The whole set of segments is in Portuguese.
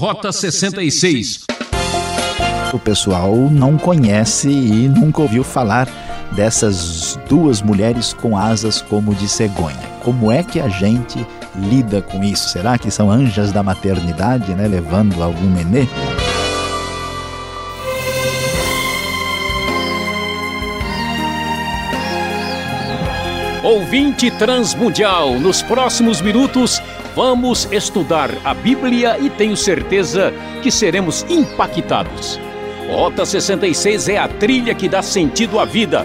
Rota 66. O pessoal não conhece e nunca ouviu falar dessas duas mulheres com asas como de cegonha. Como é que a gente lida com isso? Será que são anjas da maternidade, né, levando algum nenê? Ouvinte Transmundial, nos próximos minutos vamos estudar a Bíblia e tenho certeza que seremos impactados. Rota 66 é a trilha que dá sentido à vida.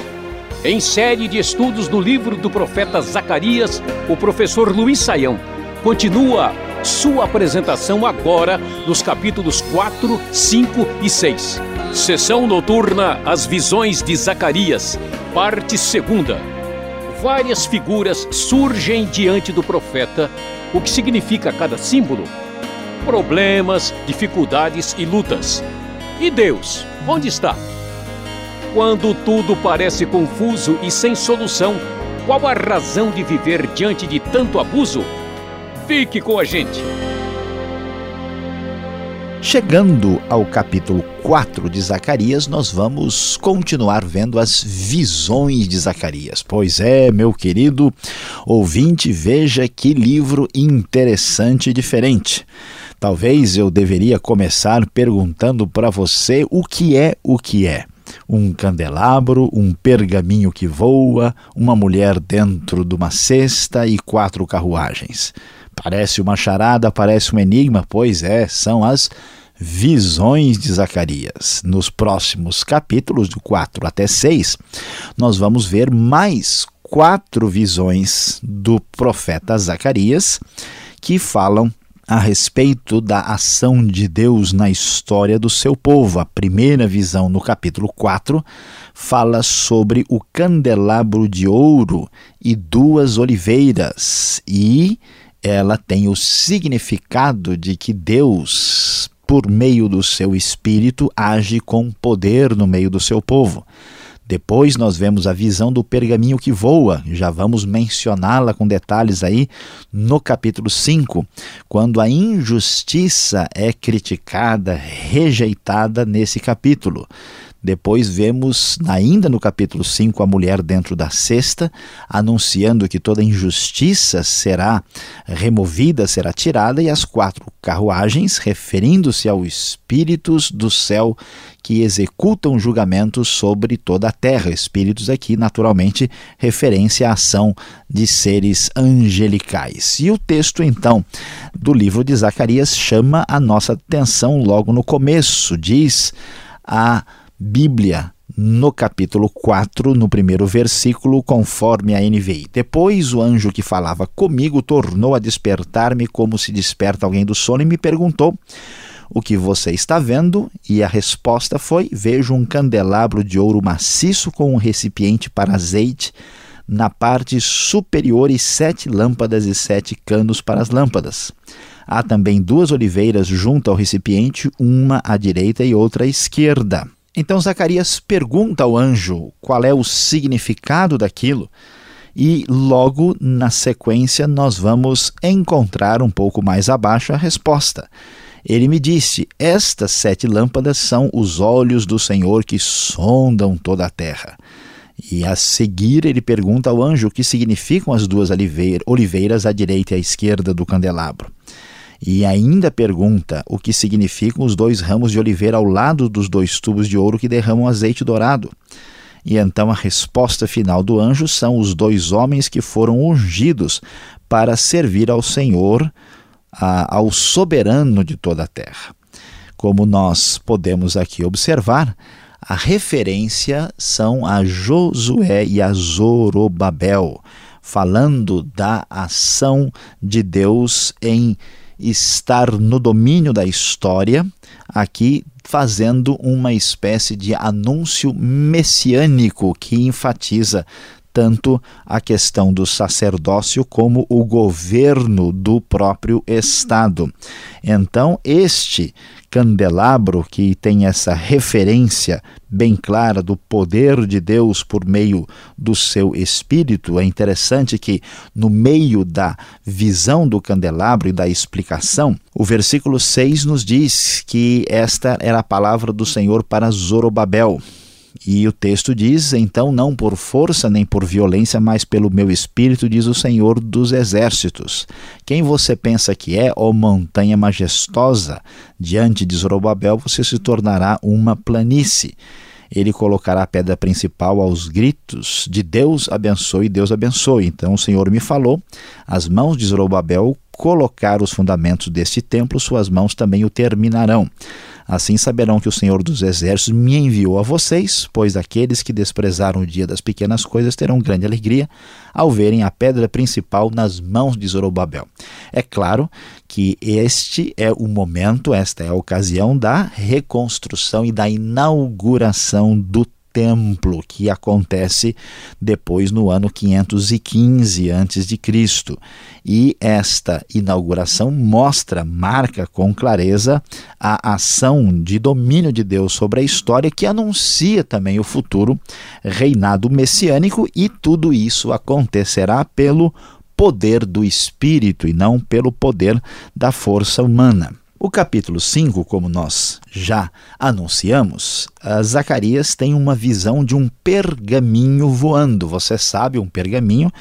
Em série de estudos do livro do profeta Zacarias, o professor Luiz Saião continua sua apresentação agora nos capítulos 4, 5 e 6. Sessão noturna As Visões de Zacarias, parte segunda várias figuras surgem diante do profeta, o que significa cada símbolo? Problemas, dificuldades e lutas. E Deus, onde está? Quando tudo parece confuso e sem solução, qual a razão de viver diante de tanto abuso? Fique com a gente! Chegando ao capítulo 4 de Zacarias, nós vamos continuar vendo as visões de Zacarias. Pois é, meu querido ouvinte, veja que livro interessante e diferente. Talvez eu deveria começar perguntando para você o que é o que é um candelabro, um pergaminho que voa, uma mulher dentro de uma cesta e quatro carruagens. Parece uma charada, parece um enigma, pois é, são as visões de Zacarias. Nos próximos capítulos, do 4 até 6, nós vamos ver mais quatro visões do profeta Zacarias que falam a respeito da ação de Deus na história do seu povo. A primeira visão, no capítulo 4, fala sobre o candelabro de ouro e duas oliveiras, e ela tem o significado de que Deus, por meio do seu espírito, age com poder no meio do seu povo. Depois nós vemos a visão do pergaminho que voa, já vamos mencioná-la com detalhes aí no capítulo 5, quando a injustiça é criticada, rejeitada nesse capítulo. Depois vemos, ainda no capítulo 5, a mulher dentro da cesta, anunciando que toda injustiça será removida, será tirada, e as quatro carruagens, referindo-se aos espíritos do céu que executam julgamentos sobre toda a terra. Espíritos aqui, naturalmente, referência à ação de seres angelicais. E o texto, então, do livro de Zacarias chama a nossa atenção logo no começo. Diz a Bíblia, no capítulo 4, no primeiro versículo, conforme a NVI. Depois o anjo que falava comigo tornou a despertar-me como se desperta alguém do sono e me perguntou: O que você está vendo? E a resposta foi: Vejo um candelabro de ouro maciço com um recipiente para azeite na parte superior e sete lâmpadas e sete canos para as lâmpadas. Há também duas oliveiras junto ao recipiente, uma à direita e outra à esquerda. Então Zacarias pergunta ao anjo qual é o significado daquilo, e logo na sequência nós vamos encontrar um pouco mais abaixo a resposta. Ele me disse: Estas sete lâmpadas são os olhos do Senhor que sondam toda a terra. E a seguir ele pergunta ao anjo o que significam as duas oliveiras à direita e à esquerda do candelabro. E ainda pergunta o que significam os dois ramos de oliveira ao lado dos dois tubos de ouro que derramam azeite dourado. E então a resposta final do anjo são os dois homens que foram ungidos para servir ao Senhor, a, ao soberano de toda a terra. Como nós podemos aqui observar, a referência são a Josué e a Zorobabel, falando da ação de Deus em estar no domínio da história, aqui fazendo uma espécie de anúncio messiânico que enfatiza tanto a questão do sacerdócio como o governo do próprio Estado. Então, este candelabro, que tem essa referência bem clara do poder de Deus por meio do seu espírito. É interessante que, no meio da visão do candelabro e da explicação, o versículo 6 nos diz que esta era a palavra do Senhor para Zorobabel. E o texto diz: Então, não por força nem por violência, mas pelo meu espírito, diz o Senhor dos exércitos. Quem você pensa que é, ó montanha majestosa? Diante de Zorobabel, você se tornará uma planície. Ele colocará a pedra principal aos gritos de Deus abençoe, Deus abençoe. Então o Senhor me falou: as mãos de Zorobabel colocar os fundamentos deste templo, suas mãos também o terminarão. Assim saberão que o Senhor dos Exércitos me enviou a vocês, pois aqueles que desprezaram o dia das pequenas coisas terão grande alegria ao verem a pedra principal nas mãos de Zorobabel. É claro que este é o momento, esta é a ocasião da reconstrução e da inauguração do templo que acontece depois no ano 515 a.C. E esta inauguração mostra, marca com clareza a ação de domínio de Deus sobre a história que anuncia também o futuro reinado messiânico e tudo isso acontecerá pelo poder do espírito e não pelo poder da força humana. O capítulo 5, como nós já anunciamos, Zacarias tem uma visão de um pergaminho voando. Você sabe, um pergaminho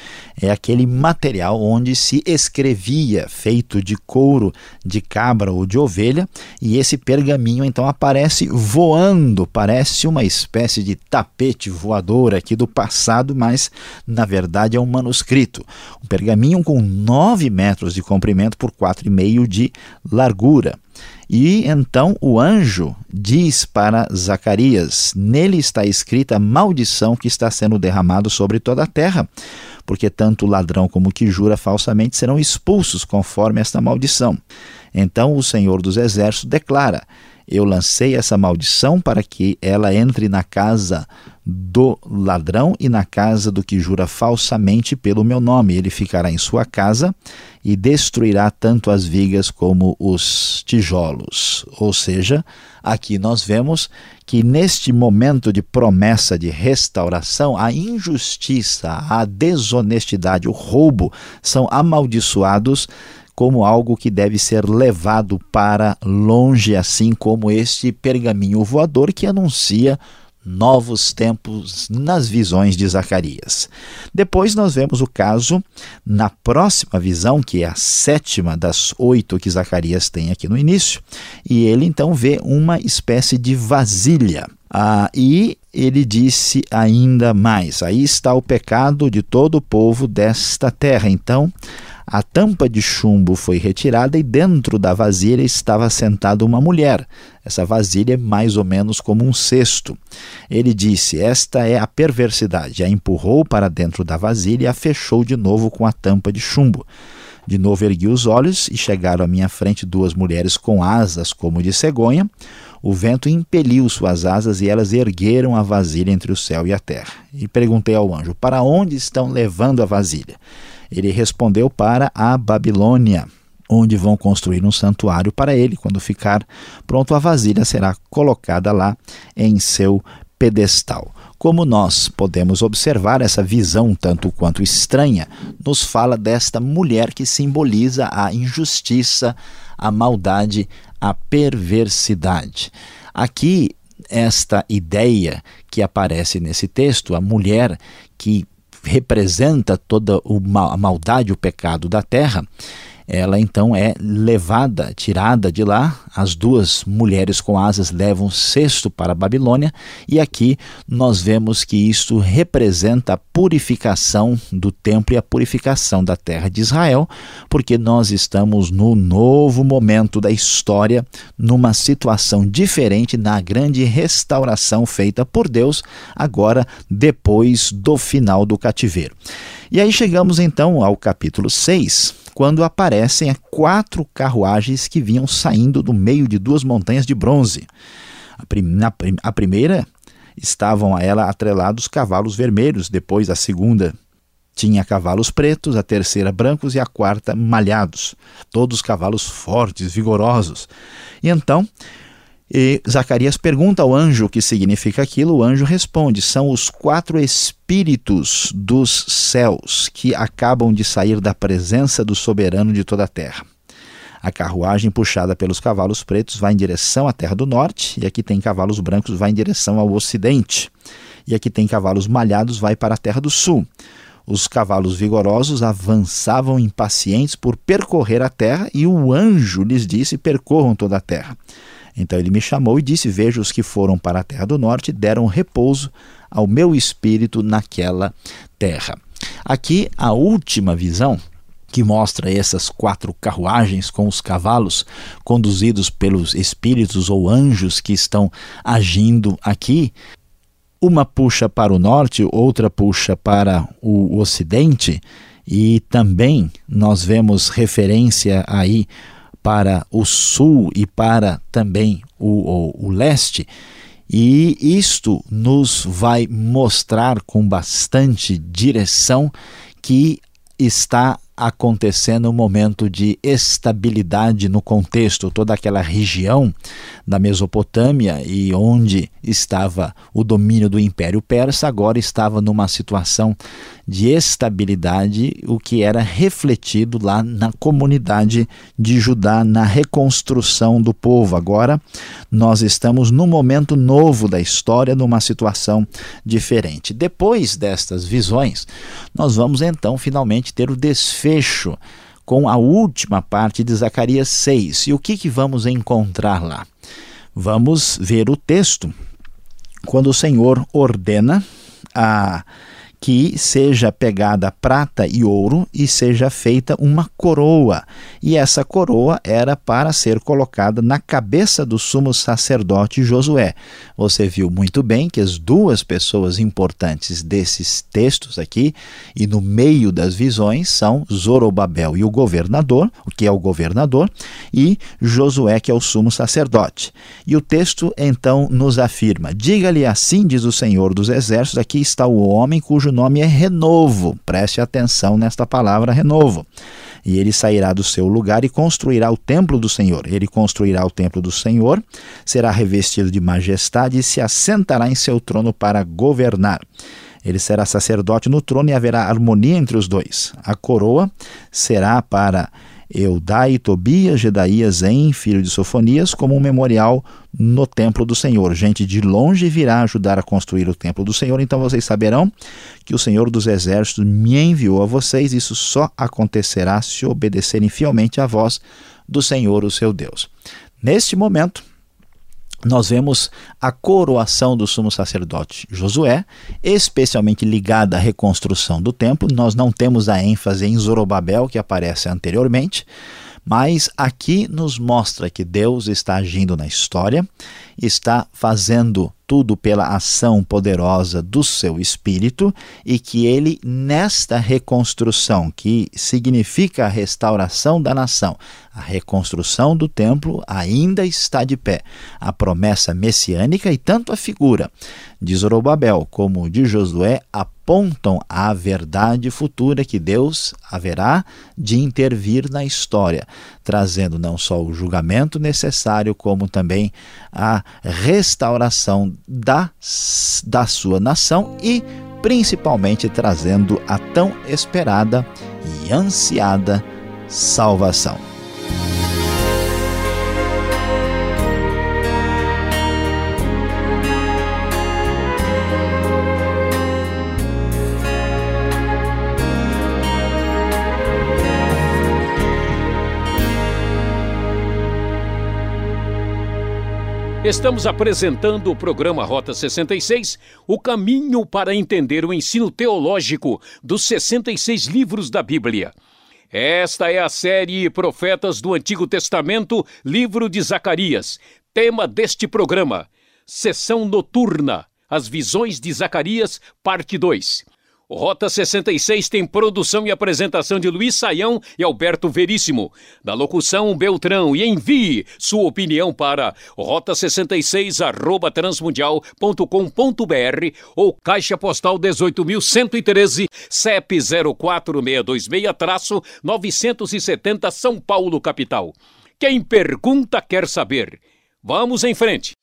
é aquele material onde se escrevia, feito de couro de cabra ou de ovelha, e esse pergaminho então aparece voando, parece uma espécie de tapete voador aqui do passado, mas na verdade é um manuscrito. Um pergaminho com 9 metros de comprimento por 4,5 de largura. E então o anjo diz para Zacarias: Nele está escrita a maldição que está sendo derramado sobre toda a terra, porque tanto o ladrão como o que jura falsamente serão expulsos conforme esta maldição. Então o Senhor dos Exércitos declara: Eu lancei essa maldição para que ela entre na casa do ladrão e na casa do que jura falsamente pelo meu nome. Ele ficará em sua casa e destruirá tanto as vigas como os tijolos. Ou seja, aqui nós vemos que neste momento de promessa de restauração, a injustiça, a desonestidade, o roubo são amaldiçoados como algo que deve ser levado para longe, assim como este pergaminho voador que anuncia novos tempos nas visões de Zacarias. Depois nós vemos o caso na próxima visão, que é a sétima das oito que Zacarias tem aqui no início, e ele então vê uma espécie de vasilha. Ah, e ele disse ainda mais: aí está o pecado de todo o povo desta terra. Então, a tampa de chumbo foi retirada e dentro da vasilha estava sentada uma mulher. Essa vasilha é mais ou menos como um cesto. Ele disse: Esta é a perversidade. A empurrou para dentro da vasilha e a fechou de novo com a tampa de chumbo. De novo ergui os olhos e chegaram à minha frente duas mulheres com asas como de cegonha. O vento impeliu suas asas e elas ergueram a vasilha entre o céu e a terra. E perguntei ao anjo: Para onde estão levando a vasilha? Ele respondeu para a Babilônia, onde vão construir um santuário para ele. Quando ficar pronto, a vasilha será colocada lá em seu pedestal. Como nós podemos observar, essa visão, tanto quanto estranha, nos fala desta mulher que simboliza a injustiça, a maldade, a perversidade. Aqui, esta ideia que aparece nesse texto, a mulher que representa toda a maldade, o pecado da terra, ela então é levada, tirada de lá. As duas mulheres com asas levam cesto para a Babilônia, e aqui nós vemos que isto representa a purificação do templo e a purificação da terra de Israel, porque nós estamos no novo momento da história, numa situação diferente na grande restauração feita por Deus, agora depois do final do cativeiro. E aí chegamos então ao capítulo 6 quando aparecem quatro carruagens que vinham saindo do meio de duas montanhas de bronze. A, prim a primeira estavam a ela atrelados cavalos vermelhos, depois a segunda tinha cavalos pretos, a terceira brancos e a quarta malhados, todos cavalos fortes, vigorosos. E então e Zacarias pergunta ao anjo o que significa aquilo. O anjo responde: são os quatro espíritos dos céus que acabam de sair da presença do soberano de toda a terra. A carruagem puxada pelos cavalos pretos vai em direção à terra do norte, e aqui tem cavalos brancos vai em direção ao ocidente. E aqui tem cavalos malhados vai para a terra do sul. Os cavalos vigorosos avançavam impacientes por percorrer a terra, e o anjo lhes disse: percorram toda a terra. Então ele me chamou e disse: Veja os que foram para a terra do norte, deram repouso ao meu espírito naquela terra. Aqui a última visão que mostra essas quatro carruagens com os cavalos conduzidos pelos espíritos ou anjos que estão agindo aqui. Uma puxa para o norte, outra puxa para o ocidente, e também nós vemos referência aí para o sul e para também o, o, o leste. E isto nos vai mostrar com bastante direção que está acontecendo um momento de estabilidade no contexto, toda aquela região da Mesopotâmia e onde estava o domínio do Império Persa, agora estava numa situação de estabilidade, o que era refletido lá na comunidade de Judá, na reconstrução do povo. Agora nós estamos num momento novo da história, numa situação diferente. Depois destas visões, nós vamos então finalmente ter o desfecho com a última parte de Zacarias 6. E o que, que vamos encontrar lá? Vamos ver o texto quando o Senhor ordena a que seja pegada prata e ouro e seja feita uma coroa. E essa coroa era para ser colocada na cabeça do sumo sacerdote Josué. Você viu muito bem que as duas pessoas importantes desses textos aqui e no meio das visões são Zorobabel e o governador, o que é o governador, e Josué, que é o sumo sacerdote. E o texto então nos afirma: Diga-lhe assim, diz o Senhor dos Exércitos, aqui está o homem cujo nome é renovo. Preste atenção nesta palavra renovo. E ele sairá do seu lugar e construirá o templo do Senhor. Ele construirá o templo do Senhor, será revestido de majestade e se assentará em seu trono para governar. Ele será sacerdote no trono e haverá harmonia entre os dois. A coroa será para Eudai, Tobias, Gedaías, En, filho de Sofonias, como um memorial no templo do Senhor. Gente de longe virá ajudar a construir o templo do Senhor, então vocês saberão que o Senhor dos Exércitos me enviou a vocês. Isso só acontecerá se obedecerem fielmente à voz do Senhor, o seu Deus. Neste momento, nós vemos a coroação do sumo sacerdote Josué, especialmente ligada à reconstrução do templo. Nós não temos a ênfase em Zorobabel, que aparece anteriormente, mas aqui nos mostra que Deus está agindo na história, está fazendo tudo pela ação poderosa do seu espírito e que ele, nesta reconstrução, que significa a restauração da nação, a reconstrução do templo, ainda está de pé. A promessa messiânica e tanto a figura de Zorobabel como de Josué apontam à verdade futura que Deus haverá de intervir na história, trazendo não só o julgamento necessário, como também a restauração da, da sua nação e principalmente trazendo a tão esperada e ansiada salvação. Estamos apresentando o programa Rota 66, o caminho para entender o ensino teológico dos 66 livros da Bíblia. Esta é a série Profetas do Antigo Testamento, livro de Zacarias. Tema deste programa: Sessão Noturna, as visões de Zacarias, parte 2. Rota 66 tem produção e apresentação de Luiz Saião e Alberto Veríssimo. Da locução Beltrão. E envie sua opinião para rota66 arroba transmundial.com.br ou Caixa Postal 18.113 CEP 04626-970 São Paulo, capital. Quem pergunta quer saber. Vamos em frente.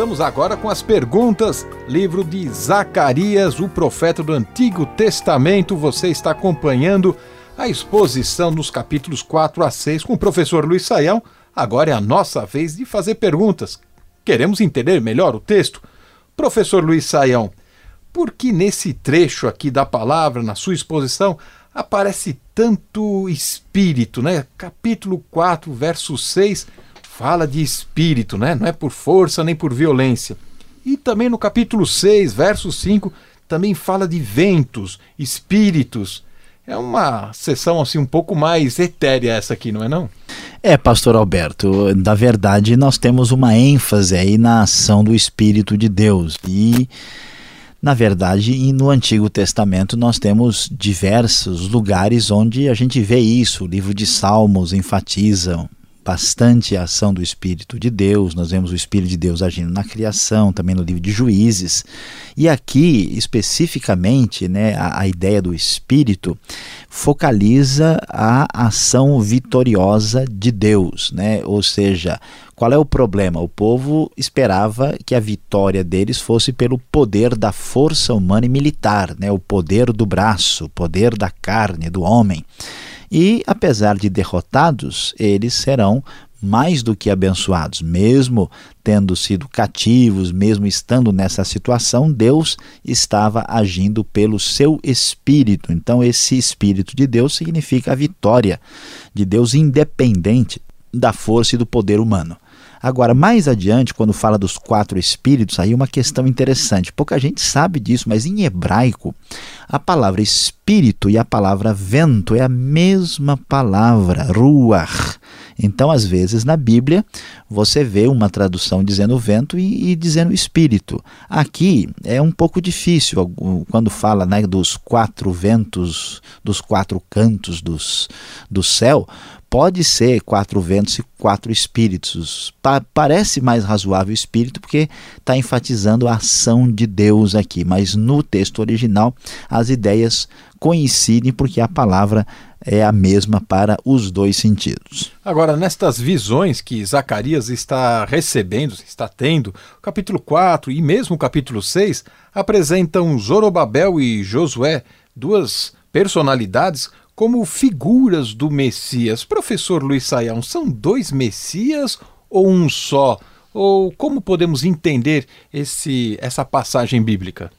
Voltamos agora com as perguntas. Livro de Zacarias, o profeta do Antigo Testamento. Você está acompanhando a exposição nos capítulos 4 a 6 com o professor Luiz Saião. Agora é a nossa vez de fazer perguntas. Queremos entender melhor o texto? Professor Luiz Saião, por que nesse trecho aqui da palavra, na sua exposição, aparece tanto espírito, né? Capítulo 4, verso 6 fala de espírito, né? Não é por força nem por violência. E também no capítulo 6, verso 5, também fala de ventos, espíritos. É uma sessão assim um pouco mais etérea essa aqui, não é não? É, pastor Alberto, na verdade nós temos uma ênfase aí na ação do Espírito de Deus. E na verdade, no Antigo Testamento nós temos diversos lugares onde a gente vê isso. O livro de Salmos enfatiza bastante a ação do Espírito de Deus, nós vemos o Espírito de Deus agindo na criação, também no livro de Juízes. E aqui, especificamente, né, a, a ideia do Espírito focaliza a ação vitoriosa de Deus, né? ou seja, qual é o problema? O povo esperava que a vitória deles fosse pelo poder da força humana e militar, né? o poder do braço, o poder da carne, do homem. E, apesar de derrotados, eles serão mais do que abençoados, mesmo tendo sido cativos, mesmo estando nessa situação, Deus estava agindo pelo seu espírito. Então, esse espírito de Deus significa a vitória de Deus independente da força e do poder humano. Agora, mais adiante, quando fala dos quatro espíritos, aí uma questão interessante. Pouca gente sabe disso, mas em hebraico, a palavra espírito e a palavra vento é a mesma palavra, ruach. Então, às vezes, na Bíblia, você vê uma tradução dizendo vento e, e, dizendo espírito. Aqui é um pouco difícil, quando fala né, dos quatro ventos, dos quatro cantos dos, do céu, pode ser quatro ventos e quatro espíritos. Pa parece mais razoável espírito porque está enfatizando a ação de Deus aqui, mas no texto original as ideias coincidem porque a palavra é a mesma para os dois sentidos. Agora, nestas visões que Zacarias está recebendo, está tendo, o capítulo 4 e mesmo o capítulo 6 apresentam Zorobabel e Josué, duas personalidades como figuras do Messias. Professor Luiz Saião, são dois Messias ou um só? Ou como podemos entender esse, essa passagem bíblica?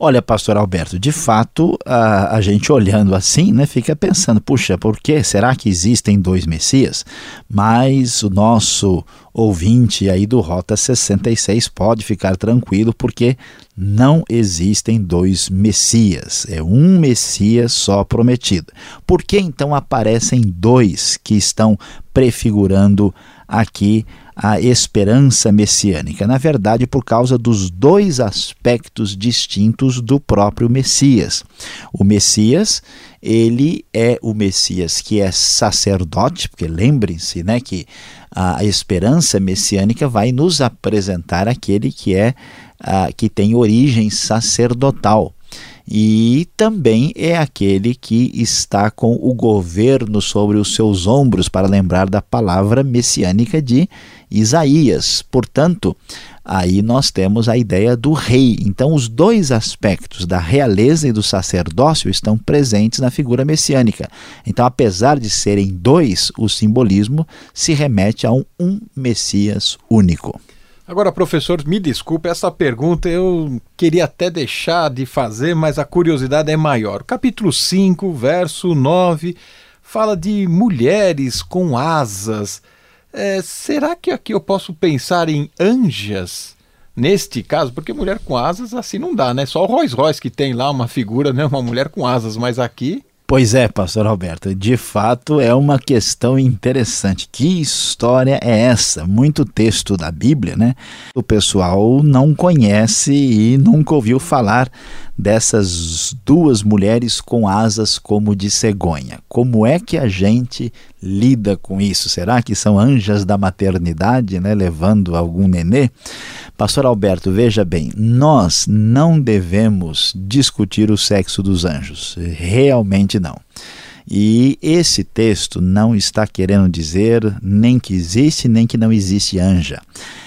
Olha, pastor Alberto, de fato, a, a gente olhando assim, né, fica pensando, puxa, por que será que existem dois Messias? Mas o nosso ouvinte aí do Rota 66 pode ficar tranquilo, porque não existem dois Messias, é um Messias só prometido. Por que então aparecem dois que estão prefigurando aqui a esperança messiânica. Na verdade, por causa dos dois aspectos distintos do próprio Messias. O Messias, ele é o Messias que é sacerdote, porque lembrem-se, né, que a esperança messiânica vai nos apresentar aquele que é que tem origem sacerdotal e também é aquele que está com o governo sobre os seus ombros, para lembrar da palavra messiânica de Isaías. Portanto, aí nós temos a ideia do rei. Então, os dois aspectos da realeza e do sacerdócio estão presentes na figura messiânica. Então, apesar de serem dois, o simbolismo se remete a um, um Messias único. Agora, professor, me desculpe, essa pergunta eu queria até deixar de fazer, mas a curiosidade é maior. Capítulo 5, verso 9, fala de mulheres com asas. É, será que aqui eu posso pensar em anjas? Neste caso, porque mulher com asas assim não dá, né? Só o Rolls Royce que tem lá uma figura, né? Uma mulher com asas, mas aqui Pois é, pastor Alberto, de fato é uma questão interessante. Que história é essa? Muito texto da Bíblia, né? O pessoal não conhece e nunca ouviu falar dessas duas mulheres com asas como de cegonha. Como é que a gente lida com isso? Será que são anjas da maternidade, né, levando algum nenê? Pastor Alberto, veja bem, nós não devemos discutir o sexo dos anjos. Realmente não. E esse texto não está querendo dizer nem que existe, nem que não existe anja.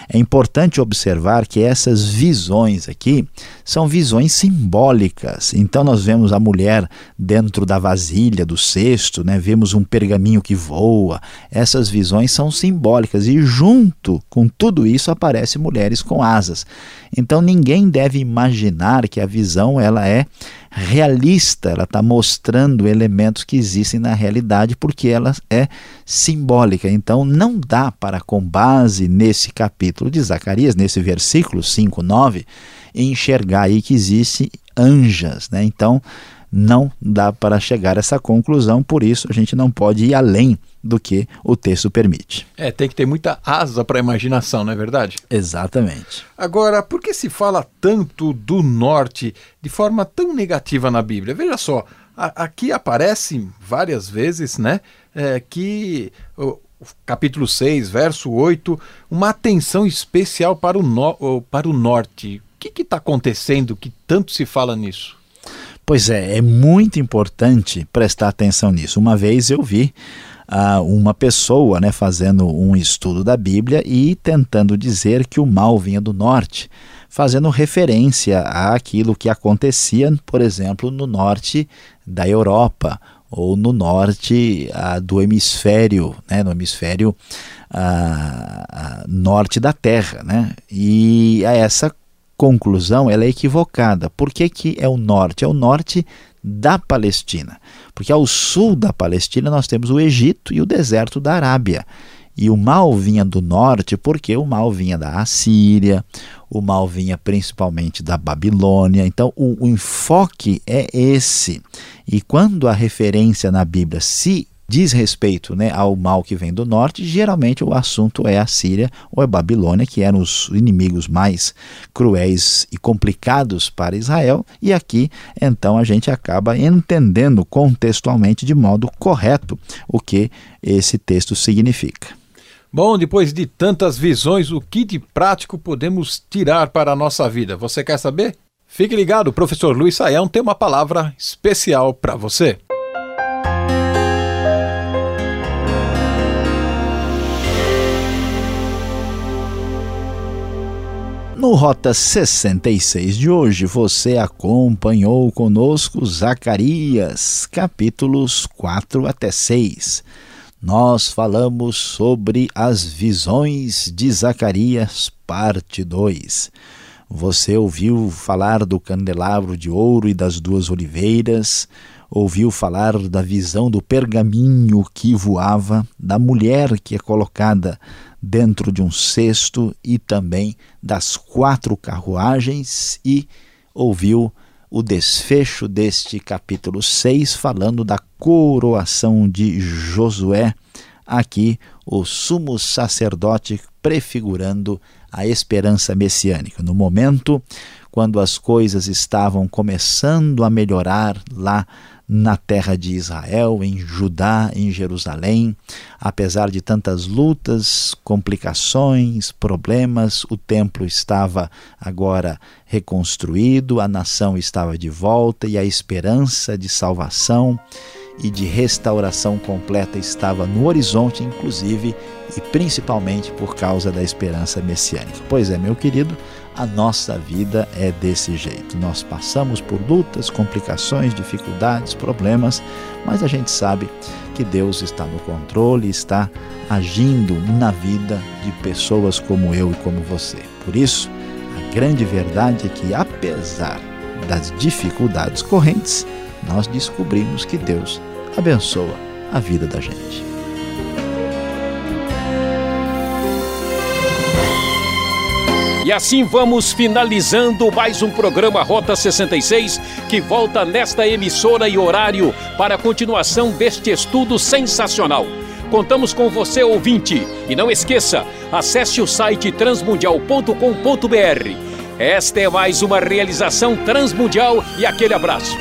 É importante observar que essas visões aqui são visões simbólicas. Então nós vemos a mulher dentro da vasilha do cesto, né? vemos um pergaminho que voa. Essas visões são simbólicas e junto com tudo isso aparecem mulheres com asas. Então ninguém deve imaginar que a visão ela é realista, ela está mostrando elementos que existem na realidade porque ela é simbólica. Então não dá para, com base nesse capítulo de Zacarias, nesse versículo 5, 9, enxergar aí que existe anjas. Né? Então não dá para chegar a essa conclusão, por isso a gente não pode ir além do que o texto permite. É, tem que ter muita asa para a imaginação, não é verdade? Exatamente. Agora, por que se fala tanto do norte de forma tão negativa na Bíblia? Veja só, a, aqui aparece várias vezes, né, é, que o, o capítulo 6, verso 8, uma atenção especial para o, no, para o norte. O que está acontecendo que tanto se fala nisso? Pois é, é muito importante prestar atenção nisso. Uma vez eu vi uma pessoa né, fazendo um estudo da Bíblia e tentando dizer que o mal vinha do norte, fazendo referência àquilo que acontecia, por exemplo, no norte da Europa ou no norte uh, do hemisfério, né, no hemisfério uh, norte da Terra. Né? E a essa conclusão ela é equivocada. Por que, que é o norte? É o norte da Palestina. Porque ao sul da Palestina nós temos o Egito e o deserto da Arábia. E o mal vinha do norte porque o mal vinha da Assíria, o mal vinha principalmente da Babilônia. Então o, o enfoque é esse. E quando a referência na Bíblia se diz respeito né, ao mal que vem do norte, geralmente o assunto é a Síria ou a Babilônia, que eram os inimigos mais cruéis e complicados para Israel, e aqui então a gente acaba entendendo contextualmente de modo correto o que esse texto significa. Bom, depois de tantas visões, o que de prático podemos tirar para a nossa vida? Você quer saber? Fique ligado, o professor Luiz Saião tem uma palavra especial para você. No Rota 66 de hoje, você acompanhou conosco Zacarias, capítulos 4 até 6. Nós falamos sobre as visões de Zacarias, parte 2. Você ouviu falar do candelabro de ouro e das duas oliveiras, ouviu falar da visão do pergaminho que voava, da mulher que é colocada dentro de um cesto e também das quatro carruagens e ouviu o desfecho deste capítulo 6 falando da coroação de Josué, aqui o sumo sacerdote prefigurando a esperança messiânica. No momento quando as coisas estavam começando a melhorar lá na terra de Israel, em Judá, em Jerusalém. Apesar de tantas lutas, complicações, problemas, o templo estava agora reconstruído, a nação estava de volta e a esperança de salvação e de restauração completa estava no horizonte, inclusive e principalmente por causa da esperança messiânica. Pois é, meu querido, a nossa vida é desse jeito. Nós passamos por lutas, complicações, dificuldades, problemas, mas a gente sabe que Deus está no controle, está agindo na vida de pessoas como eu e como você. Por isso, a grande verdade é que, apesar das dificuldades correntes, nós descobrimos que Deus abençoa a vida da gente. E assim vamos finalizando mais um programa Rota 66 que volta nesta emissora e horário para a continuação deste estudo sensacional. Contamos com você, ouvinte. E não esqueça, acesse o site transmundial.com.br. Esta é mais uma realização transmundial e aquele abraço.